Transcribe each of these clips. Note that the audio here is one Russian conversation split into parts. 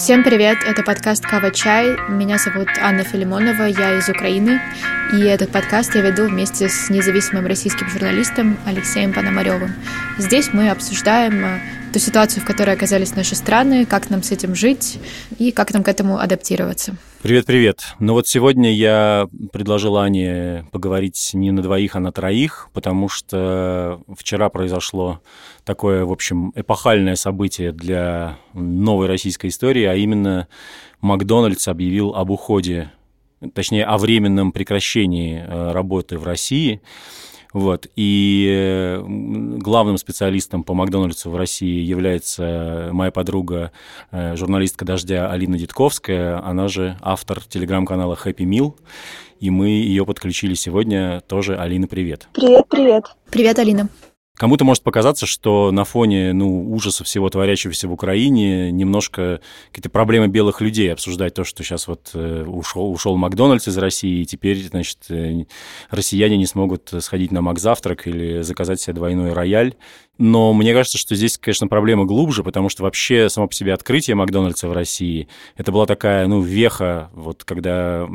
Всем привет, это подкаст «Кава Чай». Меня зовут Анна Филимонова, я из Украины. И этот подкаст я веду вместе с независимым российским журналистом Алексеем Пономаревым. Здесь мы обсуждаем э, ту ситуацию, в которой оказались наши страны, как нам с этим жить и как нам к этому адаптироваться. Привет-привет. Ну вот сегодня я предложил Ане поговорить не на двоих, а на троих, потому что вчера произошло такое, в общем, эпохальное событие для новой российской истории, а именно Макдональдс объявил об уходе, точнее, о временном прекращении э, работы в России – вот. И э, главным специалистом по Макдональдсу в России является моя подруга, э, журналистка «Дождя» Алина Дитковская. Она же автор телеграм-канала Happy Meal. И мы ее подключили сегодня тоже. Алина, привет. Привет, привет. Привет, Алина. Кому-то может показаться, что на фоне ну, ужаса всего творящегося в Украине немножко какие-то проблемы белых людей обсуждать то, что сейчас вот э, ушел, ушел Макдональдс из России, и теперь, значит, э, россияне не смогут сходить на Макзавтрак или заказать себе двойной рояль. Но мне кажется, что здесь, конечно, проблема глубже, потому что вообще само по себе открытие Макдональдса в России, это была такая, ну, веха, вот когда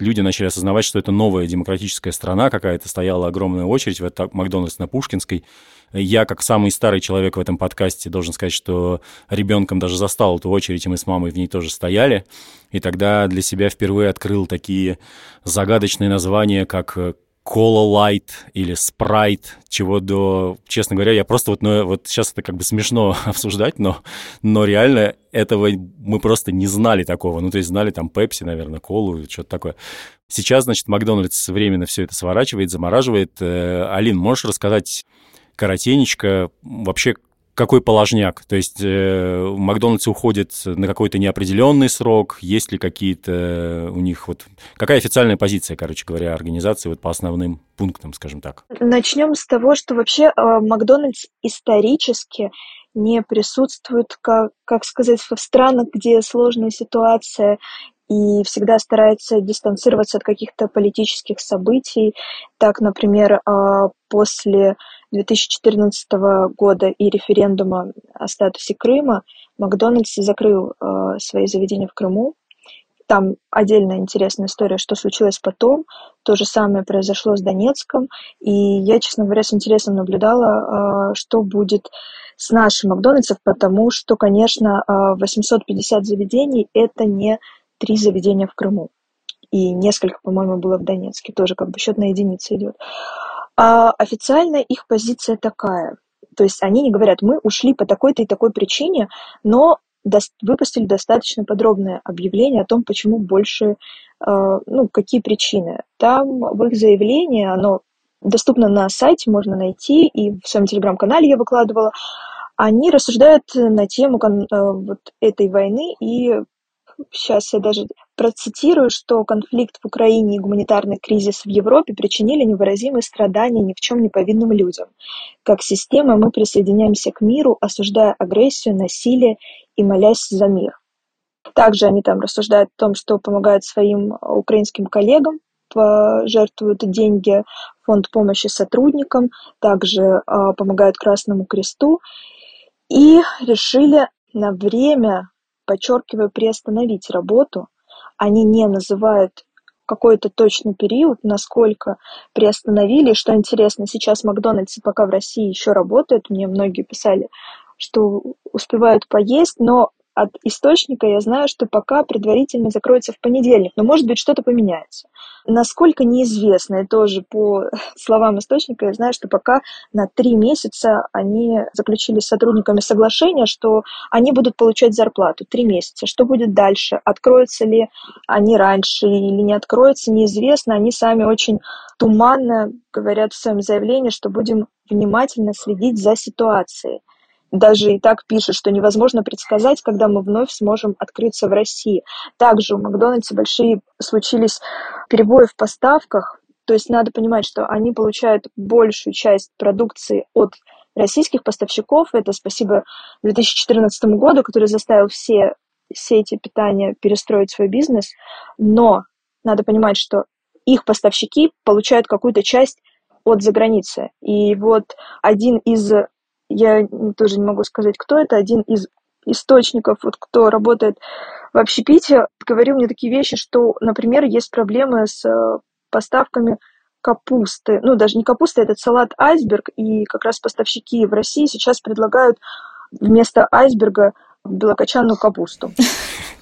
люди начали осознавать, что это новая демократическая страна какая-то, стояла огромная очередь в этот Макдональдс на Пушкинской. Я, как самый старый человек в этом подкасте, должен сказать, что ребенком даже застал эту очередь, и мы с мамой в ней тоже стояли. И тогда для себя впервые открыл такие загадочные названия, как Кола Лайт или Спрайт, чего до, честно говоря, я просто вот, ну, вот сейчас это как бы смешно обсуждать, но, но реально этого мы просто не знали такого. Ну, то есть знали там Пепси, наверное, Колу, что-то такое. Сейчас, значит, Макдональдс временно все это сворачивает, замораживает. Э, Алин, можешь рассказать коротенечко вообще, какой положняк? То есть э, Макдональдс уходит на какой-то неопределенный срок? Есть ли какие-то у них вот... Какая официальная позиция, короче говоря, организации вот по основным пунктам, скажем так? Начнем с того, что вообще э, Макдональдс исторически не присутствует, как, как сказать, в странах, где сложная ситуация и всегда старается дистанцироваться от каких-то политических событий. Так, например, э, после 2014 года и референдума о статусе Крыма Макдональдс закрыл э, свои заведения в Крыму. Там отдельная интересная история, что случилось потом. То же самое произошло с Донецком. И я, честно говоря, с интересом наблюдала, э, что будет с нашим Макдональдсом, потому что, конечно, э, 850 заведений – это не три заведения в Крыму. И несколько, по-моему, было в Донецке. Тоже как бы счет на единицы идет. А официально их позиция такая. То есть они не говорят, мы ушли по такой-то и такой причине, но выпустили достаточно подробное объявление о том, почему больше, э, ну, какие причины. Там в их заявлении, оно доступно на сайте, можно найти, и в своем телеграм-канале я выкладывала, они рассуждают на тему э, вот этой войны и сейчас я даже процитирую, что конфликт в Украине и гуманитарный кризис в Европе причинили невыразимые страдания ни в чем не повинным людям. Как система мы присоединяемся к миру, осуждая агрессию, насилие и молясь за мир. Также они там рассуждают о том, что помогают своим украинским коллегам, жертвуют деньги фонд помощи сотрудникам, также э, помогают Красному Кресту и решили на время подчеркиваю, приостановить работу. Они не называют какой-то точный период, насколько приостановили. Что интересно, сейчас Макдональдс пока в России еще работает. Мне многие писали, что успевают поесть, но от источника я знаю, что пока предварительно закроется в понедельник, но может быть что-то поменяется. Насколько неизвестно, и тоже по словам источника я знаю, что пока на три месяца они заключили с сотрудниками соглашение, что они будут получать зарплату три месяца. Что будет дальше? Откроются ли они раньше или не откроются, неизвестно. Они сами очень туманно говорят в своем заявлении, что будем внимательно следить за ситуацией даже и так пишет, что невозможно предсказать, когда мы вновь сможем открыться в России. Также у Макдональдса большие случились перебои в поставках, то есть надо понимать, что они получают большую часть продукции от российских поставщиков. Это спасибо 2014 году, который заставил все сети питания перестроить свой бизнес. Но надо понимать, что их поставщики получают какую-то часть от заграницы. И вот один из я тоже не могу сказать, кто это, один из источников, вот кто работает в общепите, говорил мне такие вещи, что, например, есть проблемы с э, поставками капусты. Ну, даже не капуста, этот салат айсберг, и как раз поставщики в России сейчас предлагают вместо айсберга белокочанную капусту.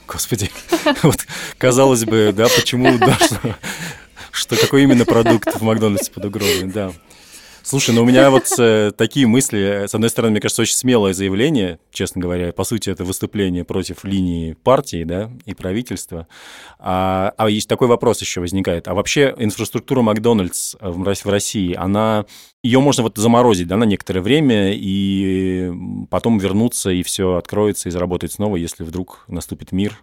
Господи, вот казалось бы, да, почему, да, что, что какой именно продукт в Макдональдсе под угрозой, да. Слушай, ну у меня вот э, такие мысли. С одной стороны, мне кажется, очень смелое заявление, честно говоря. По сути, это выступление против линии партии, да, и правительства. А, а есть такой вопрос еще возникает. А вообще инфраструктура Макдональдс в, России, она ее можно вот заморозить да, на некоторое время и потом вернуться, и все откроется и заработает снова, если вдруг наступит мир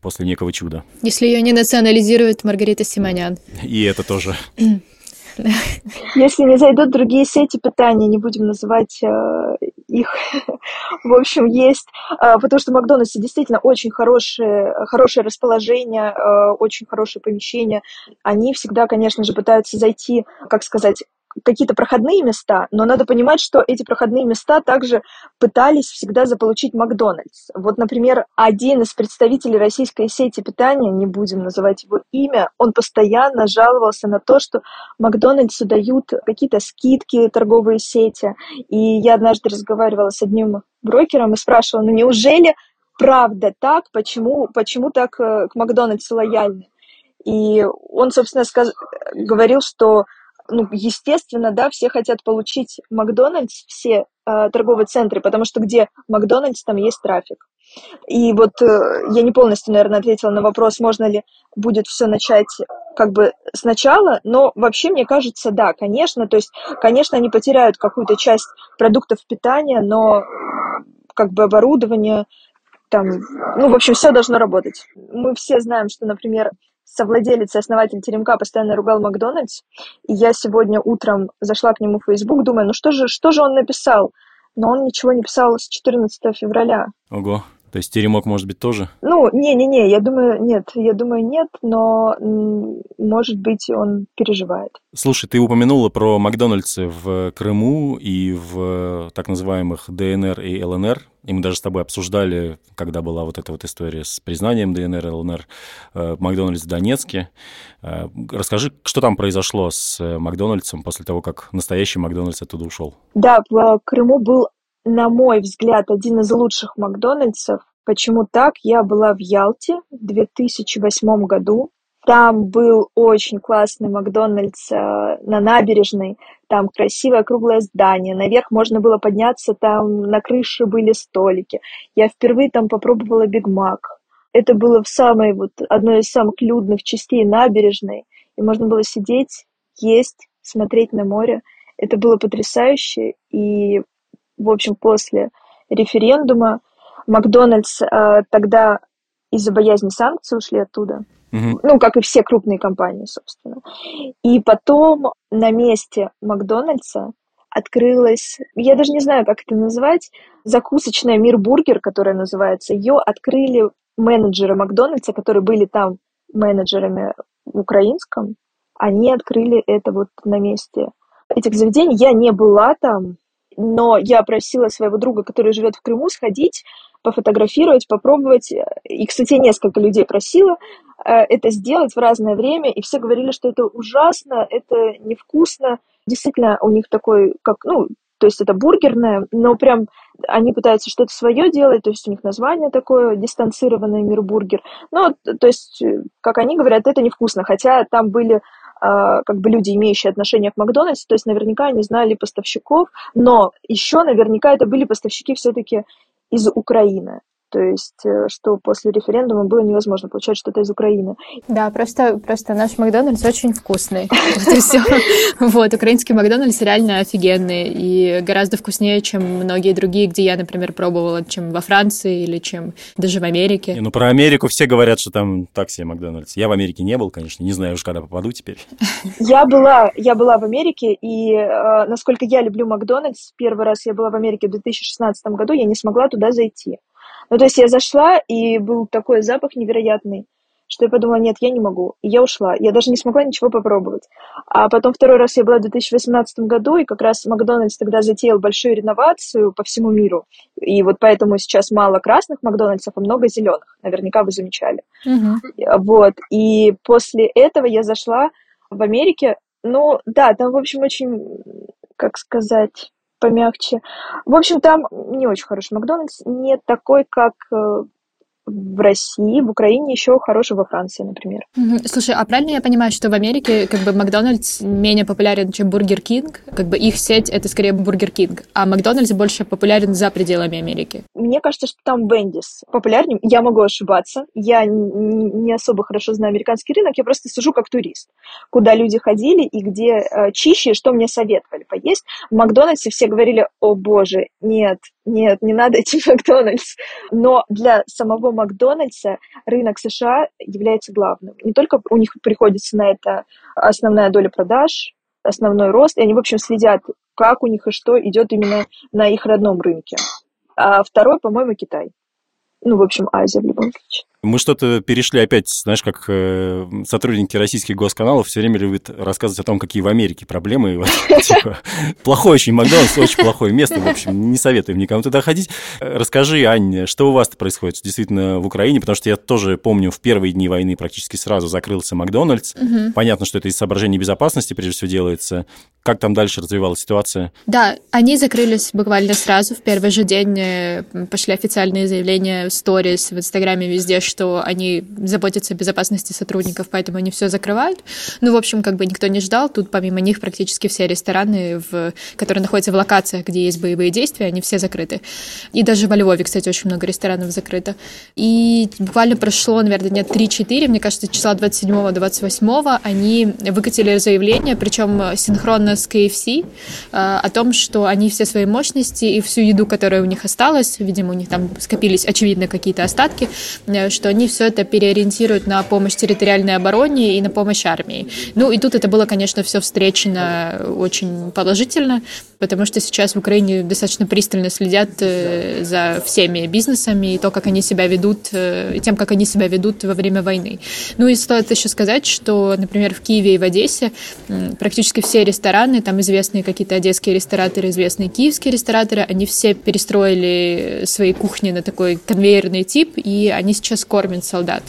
после некого чуда. Если ее не национализирует Маргарита Симонян. И это тоже. Если не зайдут другие сети питания, не будем называть э, их, в общем, есть, э, потому что в Макдональдсе действительно очень хорошее, хорошее расположение, э, очень хорошее помещение. Они всегда, конечно же, пытаются зайти, как сказать, какие-то проходные места, но надо понимать, что эти проходные места также пытались всегда заполучить Макдональдс. Вот, например, один из представителей российской сети питания, не будем называть его имя, он постоянно жаловался на то, что Макдональдсу дают какие-то скидки торговые сети. И я однажды разговаривала с одним брокером и спрашивала, ну неужели правда так, почему, почему так э, к Макдональдсу лояльны? И он, собственно, сказ... говорил, что ну, естественно, да, все хотят получить Макдональдс, все э, торговые центры, потому что где Макдональдс, там есть трафик. И вот э, я не полностью, наверное, ответила на вопрос, можно ли будет все начать как бы сначала, но вообще, мне кажется, да, конечно, то есть, конечно, они потеряют какую-то часть продуктов питания, но как бы оборудование, там, ну, в общем, все должно работать. Мы все знаем, что, например, совладелец и основатель Теремка постоянно ругал Макдональдс, и я сегодня утром зашла к нему в Facebook, думаю, ну что же, что же он написал? Но он ничего не писал с 14 февраля. Ого. То есть теремок может быть тоже? Ну, не-не-не, я думаю, нет, я думаю, нет, но, может быть, он переживает. Слушай, ты упомянула про Макдональдсы в Крыму и в так называемых ДНР и ЛНР. И мы даже с тобой обсуждали, когда была вот эта вот история с признанием ДНР и ЛНР, э, Макдональдс в Донецке. Э, расскажи, что там произошло с Макдональдсом после того, как настоящий Макдональдс оттуда ушел? Да, в Крыму был на мой взгляд, один из лучших Макдональдсов. Почему так? Я была в Ялте в 2008 году. Там был очень классный Макдональдс э, на набережной. Там красивое круглое здание. Наверх можно было подняться, там на крыше были столики. Я впервые там попробовала Биг Мак. Это было в самой, вот, одной из самых людных частей набережной. И можно было сидеть, есть, смотреть на море. Это было потрясающе. И в общем, после референдума Макдональдс э, тогда из-за боязни санкций ушли оттуда. Угу. Ну, как и все крупные компании, собственно. И потом на месте Макдональдса открылась, я даже не знаю, как это назвать, закусочная Мир Бургер, которая называется. Ее открыли менеджеры Макдональдса, которые были там менеджерами в украинском. Они открыли это вот на месте этих заведений. Я не была там, но я просила своего друга, который живет в Крыму, сходить, пофотографировать, попробовать. И, кстати, несколько людей просила э, это сделать в разное время, и все говорили, что это ужасно, это невкусно. Действительно, у них такой, как, ну, то есть это бургерное, но прям они пытаются что-то свое делать, то есть у них название такое, дистанцированный мир бургер. Ну, то есть, как они говорят, это невкусно, хотя там были как бы люди, имеющие отношение к Макдональдсу, то есть наверняка они знали поставщиков, но еще наверняка это были поставщики все-таки из Украины то есть э, что после референдума было невозможно получать что-то из Украины. Да, просто, просто наш Макдональдс очень вкусный. Вот и все. Вот, украинский Макдональдс реально офигенный и гораздо вкуснее, чем многие другие, где я, например, пробовала, чем во Франции или чем даже в Америке. Не, ну, про Америку все говорят, что там так себе Макдональдс. Я в Америке не был, конечно, не знаю уж, когда попаду теперь. Я была, я была в Америке, и э, насколько я люблю Макдональдс, первый раз я была в Америке в 2016 году, я не смогла туда зайти. Ну, то есть я зашла, и был такой запах невероятный что я подумала, нет, я не могу. И я ушла. Я даже не смогла ничего попробовать. А потом второй раз я была в 2018 году, и как раз Макдональдс тогда затеял большую реновацию по всему миру. И вот поэтому сейчас мало красных Макдональдсов, а много зеленых. Наверняка вы замечали. Угу. Вот. И после этого я зашла в Америке. Ну, да, там, в общем, очень, как сказать, помягче. В общем, там не очень хороший Макдональдс, не такой, как э, в России, в Украине, еще хороший во Франции, например. Слушай, а правильно я понимаю, что в Америке как бы Макдональдс менее популярен, чем Бургер Кинг? Как бы их сеть — это скорее Бургер Кинг, а Макдональдс больше популярен за пределами Америки? Мне кажется, что там Wendy's популярнее. Я могу ошибаться. Я не особо хорошо знаю американский рынок, я просто сужу как турист. Куда люди ходили и где э, чище, что мне советовали поесть. В Макдональдсе все говорили, о боже, нет, нет, не надо идти в Макдональдс. Но для самого Макдональдса рынок США является главным. Не только у них приходится на это основная доля продаж, основной рост, и они, в общем, следят, как у них и что идет именно на их родном рынке. А второй, по-моему, Китай. Ну, в общем, Азия в любом случае. Мы что-то перешли опять, знаешь, как э, сотрудники российских госканалов все время любят рассказывать о том, какие в Америке проблемы. Типа, плохой очень Макдональдс, очень плохое место, в общем, не советуем никому туда ходить. Расскажи, Ань, что у вас происходит действительно в Украине, потому что я тоже помню, в первые дни войны практически сразу закрылся Макдональдс. Понятно, что это из соображений безопасности, прежде всего, делается. Как там дальше развивалась ситуация? Да, они закрылись буквально сразу. В первый же день э, пошли официальные заявления в сторис, в Инстаграме, везде, что они заботятся о безопасности сотрудников, поэтому они все закрывают. Ну, в общем, как бы никто не ждал. Тут помимо них практически все рестораны, в, которые находятся в локациях, где есть боевые действия, они все закрыты. И даже во Львове, кстати, очень много ресторанов закрыто. И буквально прошло, наверное, дня 3-4, мне кажется, числа 27-28 они выкатили заявление, причем синхронно с KFC, э, о том, что они все свои мощности и всю еду, которая у них осталась, видимо, у них там скопились, очевидно, какие-то остатки, э, что они все это переориентируют на помощь территориальной обороне и на помощь армии. Ну и тут это было, конечно, все встречено очень положительно, потому что сейчас в Украине достаточно пристально следят э, за всеми бизнесами и то, как они себя ведут, э, и тем, как они себя ведут во время войны. Ну и стоит еще сказать, что, например, в Киеве и в Одессе практически все рестораны, там известные какие-то одесские рестораторы, известные киевские рестораторы, они все перестроили свои кухни на такой конвейерный тип, и они сейчас кормят солдат.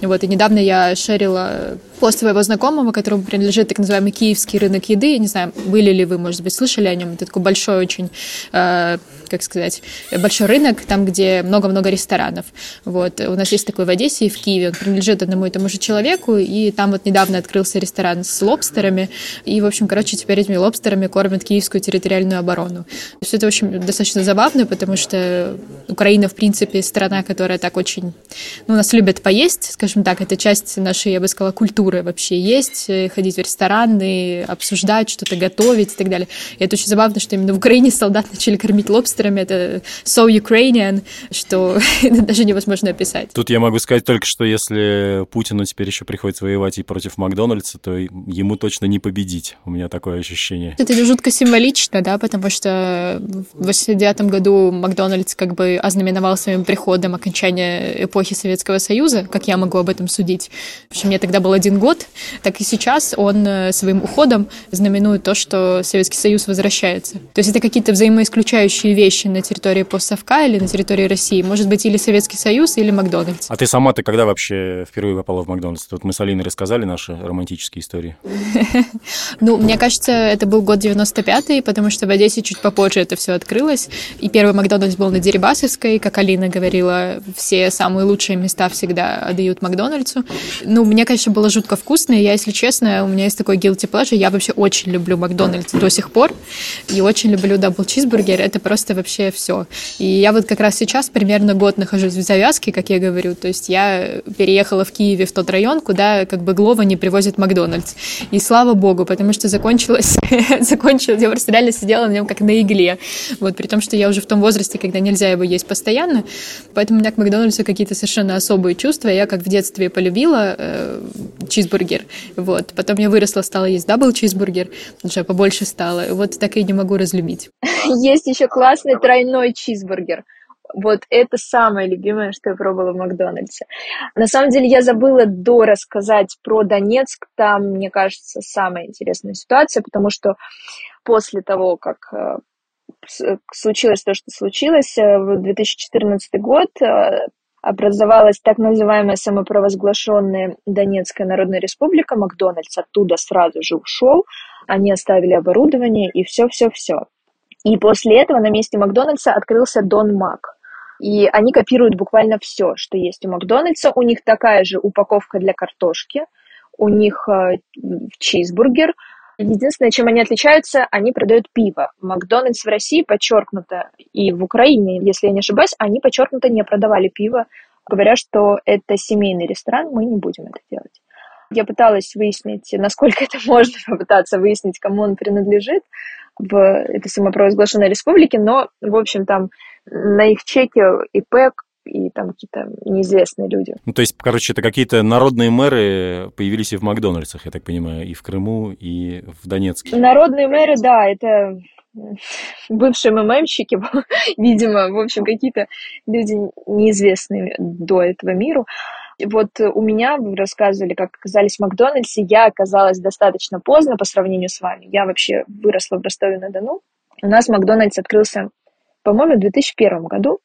Вот, и недавно я шерила пост своего знакомого, которому принадлежит так называемый киевский рынок еды. Я не знаю, были ли вы, может быть, слышали о нем. Это такой большой очень, э, как сказать, большой рынок, там, где много-много ресторанов. Вот. У нас есть такой в Одессе и в Киеве. Он принадлежит одному и тому же человеку, и там вот недавно открылся ресторан с лобстерами. И, в общем, короче, теперь этими лобстерами кормят киевскую территориальную оборону. Все это, в общем, достаточно забавно, потому что Украина, в принципе, страна, которая так очень... Ну, нас любят поесть, скажем так, это часть нашей, я бы сказала, культуры культуры вообще есть, э, ходить в рестораны, обсуждать, что-то готовить и так далее. И это очень забавно, что именно в Украине солдат начали кормить лобстерами. Это so Ukrainian, что даже невозможно описать. Тут я могу сказать только, что если Путину теперь еще приходится воевать и против Макдональдса, то ему точно не победить. У меня такое ощущение. Это жутко символично, да, потому что в 89 году Макдональдс как бы ознаменовал своим приходом окончания эпохи Советского Союза, как я могу об этом судить. В общем, мне тогда был один год, так и сейчас он э, своим уходом знаменует то, что Советский Союз возвращается. То есть это какие-то взаимоисключающие вещи на территории постсовка или на территории России. Может быть, или Советский Союз, или Макдональдс. А ты сама, ты когда вообще впервые попала в Макдональдс? Тут мы с Алиной рассказали наши романтические истории. Ну, мне кажется, это был год 95-й, потому что в Одессе чуть попозже это все открылось. И первый Макдональдс был на Дерибасовской, как Алина говорила, все самые лучшие места всегда отдают Макдональдсу. Ну, мне, конечно, было жутко вкусно, и я, если честно, у меня есть такой guilty pleasure, я вообще очень люблю Макдональдс до сих пор, и очень люблю double чизбургер, это просто вообще все. И я вот как раз сейчас примерно год нахожусь в завязке, как я говорю, то есть я переехала в Киеве в тот район, куда как бы Glovo не привозит Макдональдс. И слава богу, потому что закончилось, закончилось, я просто реально сидела на нем как на игле. Вот, при том, что я уже в том возрасте, когда нельзя его есть постоянно, поэтому у меня к Макдональдсу какие-то совершенно особые чувства. Я как в детстве полюбила э, чизбургер. Вот. Потом я выросла, стала есть double чизбургер, уже побольше стало. Вот так и не могу разлюбить. Есть еще классный тройной чизбургер. Вот это самое любимое, что я пробовала в Макдональдсе. На самом деле я забыла до рассказать про Донецк. Там, мне кажется, самая интересная ситуация, потому что после того, как э, случилось то, что случилось, э, в 2014 год э, образовалась так называемая самопровозглашенная Донецкая Народная Республика, Макдональдс оттуда сразу же ушел, они оставили оборудование и все-все-все. И после этого на месте Макдональдса открылся Дон Мак. И они копируют буквально все, что есть у Макдональдса. У них такая же упаковка для картошки, у них э, чизбургер. Единственное, чем они отличаются, они продают пиво. Макдональдс в России подчеркнуто, и в Украине, если я не ошибаюсь, они подчеркнуто не продавали пиво, говоря, что это семейный ресторан, мы не будем это делать. Я пыталась выяснить, насколько это можно попытаться выяснить, кому он принадлежит в этой самопровозглашенной республике, но, в общем, там на их чеке ИП и там какие-то неизвестные люди. Ну, то есть, короче, это какие-то народные мэры появились и в Макдональдсах, я так понимаю, и в Крыму, и в Донецке. Народные мэры, да, это бывшие МММщики, видимо, в общем, какие-то люди неизвестные до этого миру. Вот у меня, вы рассказывали, как оказались в Макдональдсе, я оказалась достаточно поздно по сравнению с вами. Я вообще выросла в Ростове-на-Дону. У нас Макдональдс открылся, по-моему, в 2001 году.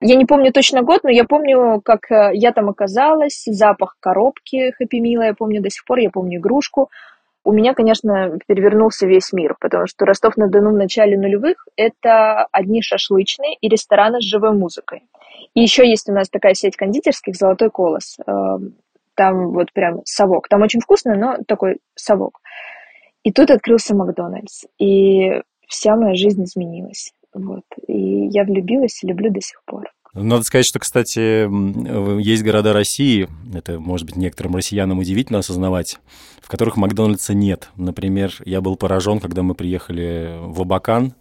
Я не помню точно год, но я помню, как э, я там оказалась, запах коробки Хэппи Мила, я помню до сих пор, я помню игрушку. У меня, конечно, перевернулся весь мир, потому что Ростов-на-Дону в начале нулевых – это одни шашлычные и рестораны с живой музыкой. И еще есть у нас такая сеть кондитерских «Золотой колос». Эм, там вот прям совок. Там очень вкусно, но такой совок. И тут открылся Макдональдс. И вся моя жизнь изменилась. Вот. И я влюбилась и люблю до сих пор. Надо сказать, что, кстати, есть города России, это, может быть, некоторым россиянам удивительно осознавать, в которых Макдональдса нет. Например, я был поражен, когда мы приехали в Абакан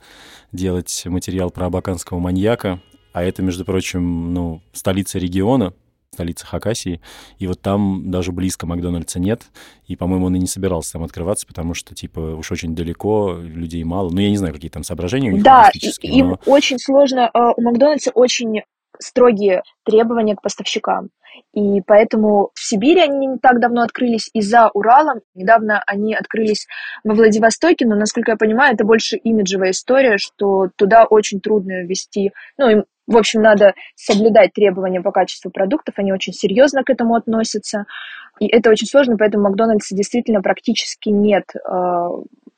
делать материал про абаканского маньяка, а это, между прочим, ну, столица региона, столица Хакасии, и вот там даже близко Макдональдса нет, и, по-моему, он и не собирался там открываться, потому что, типа, уж очень далеко, людей мало. Ну, я не знаю, какие там соображения у них Да, им но... очень сложно, а, у Макдональдса очень строгие требования к поставщикам. И поэтому в Сибири они не так давно открылись, и за Уралом недавно они открылись во Владивостоке, но, насколько я понимаю, это больше имиджевая история, что туда очень трудно ввести, ну, им, в общем, надо соблюдать требования по качеству продуктов, они очень серьезно к этому относятся, и это очень сложно, поэтому Макдональдса действительно практически нет а,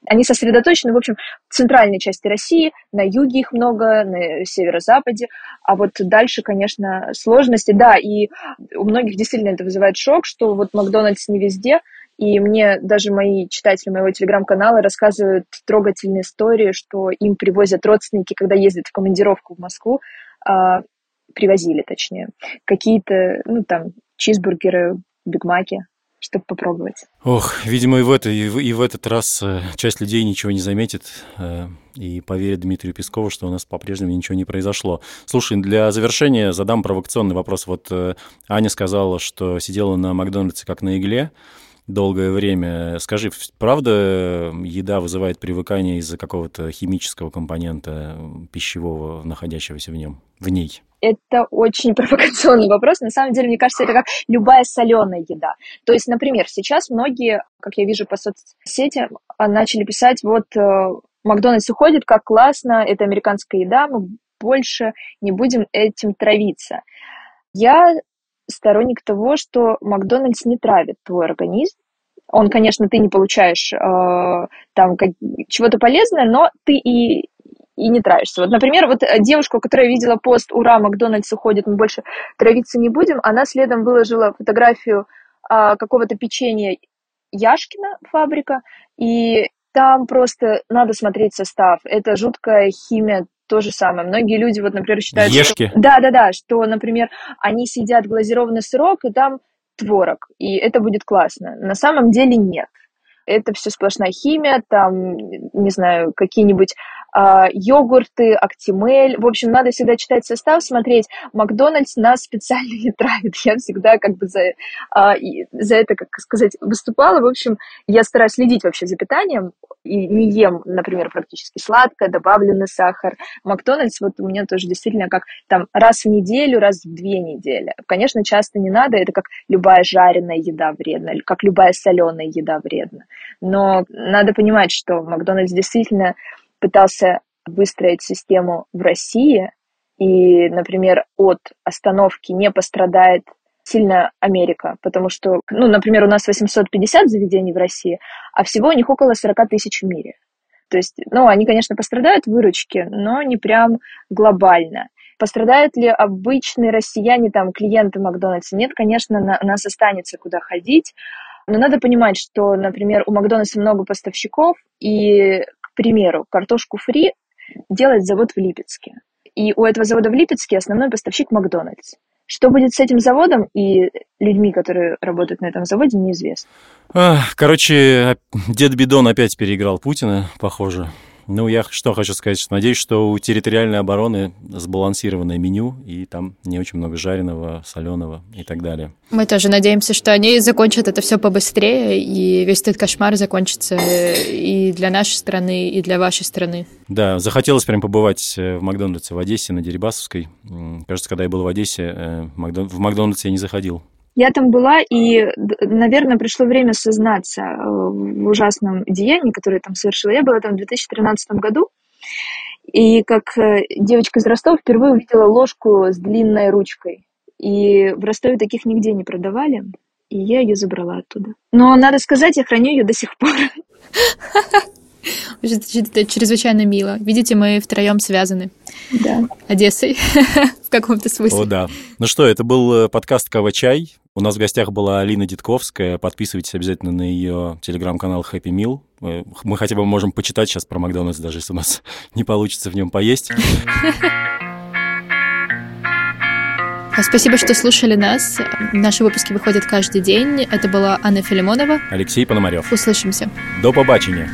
они сосредоточены, в общем, в центральной части России, на юге их много, на северо-западе, а вот дальше, конечно, сложности, да, и у многих действительно это вызывает шок, что вот Макдональдс не везде, и мне даже мои читатели моего телеграм-канала рассказывают трогательные истории, что им привозят родственники, когда ездят в командировку в Москву, а, привозили, точнее, какие-то, ну, там, чизбургеры, бигмаки, чтобы попробовать. Ох, видимо, и в, это, и в, и в этот раз э, часть людей ничего не заметит э, и поверит Дмитрию Пескову, что у нас по-прежнему ничего не произошло. Слушай, для завершения задам провокационный вопрос. Вот э, Аня сказала, что сидела на Макдональдсе как на игле долгое время. Скажи, правда еда вызывает привыкание из-за какого-то химического компонента пищевого, находящегося в нем, в ней? Это очень провокационный вопрос. На самом деле, мне кажется, это как любая соленая еда. То есть, например, сейчас многие, как я вижу по соцсетям, начали писать, вот э, Макдональдс уходит, как классно, это американская еда, мы больше не будем этим травиться. Я сторонник того, что Макдональдс не травит твой организм. Он, конечно, ты не получаешь э, там как, чего-то полезное, но ты и и не травишься. Вот, например, вот э, девушка, которая видела пост «Ура, Макдональдс уходит, мы больше травиться не будем», она следом выложила фотографию а, какого-то печенья Яшкина фабрика, и там просто надо смотреть состав. Это жуткая химия, то же самое. Многие люди, вот, например, считают... Ешки. Что... Да, да, да, что, например, они съедят глазированный сырок, и там творог, и это будет классно. На самом деле нет. Это все сплошная химия, там, не знаю, какие-нибудь йогурты, актимель. В общем, надо всегда читать состав, смотреть. Макдональдс нас специально не травит. Я всегда как бы за, а, за это, как сказать, выступала. В общем, я стараюсь следить вообще за питанием. и не ем, например, практически сладкое, добавленный сахар. Макдональдс вот у меня тоже действительно как там раз в неделю, раз в две недели. Конечно, часто не надо, это как любая жареная еда вредна, как любая соленая еда вредна. Но надо понимать, что Макдональдс действительно пытался выстроить систему в России, и, например, от остановки не пострадает сильно Америка, потому что, ну, например, у нас 850 заведений в России, а всего у них около 40 тысяч в мире. То есть, ну, они, конечно, пострадают в выручке, но не прям глобально. Пострадают ли обычные россияне, там, клиенты Макдональдса? Нет, конечно, на, нас останется куда ходить. Но надо понимать, что, например, у Макдональдса много поставщиков, и, примеру, картошку фри делает завод в Липецке. И у этого завода в Липецке основной поставщик Макдональдс. Что будет с этим заводом и людьми, которые работают на этом заводе, неизвестно. Короче, дед Бидон опять переиграл Путина, похоже. Ну, я что хочу сказать, что надеюсь, что у территориальной обороны сбалансированное меню, и там не очень много жареного, соленого и так далее. Мы тоже надеемся, что они закончат это все побыстрее, и весь этот кошмар закончится и для нашей страны, и для вашей страны. Да, захотелось прям побывать э, в Макдональдсе в Одессе на Дерибасовской. Кажется, когда я был в Одессе, э, в Макдональдс я не заходил. Я там была, и, наверное, пришло время сознаться э, в ужасном деянии, которое я там совершила. Я была там в 2013 году, и как э, девочка из Ростова впервые увидела ложку с длинной ручкой. И в Ростове таких нигде не продавали, и я ее забрала оттуда. Но, надо сказать, я храню ее до сих пор. Это чрезвычайно мило. Видите, мы втроем связаны. Да. Одессой в каком-то смысле. О, да. Ну что, это был э, подкаст «Кава-чай». У нас в гостях была Алина Дитковская. Подписывайтесь обязательно на ее телеграм-канал Happy Meal. Мы хотя бы можем почитать сейчас про Макдональдс, даже если у нас не получится в нем поесть. А спасибо, что слушали нас. Наши выпуски выходят каждый день. Это была Анна Филимонова. Алексей Пономарев. Услышимся. До побачення.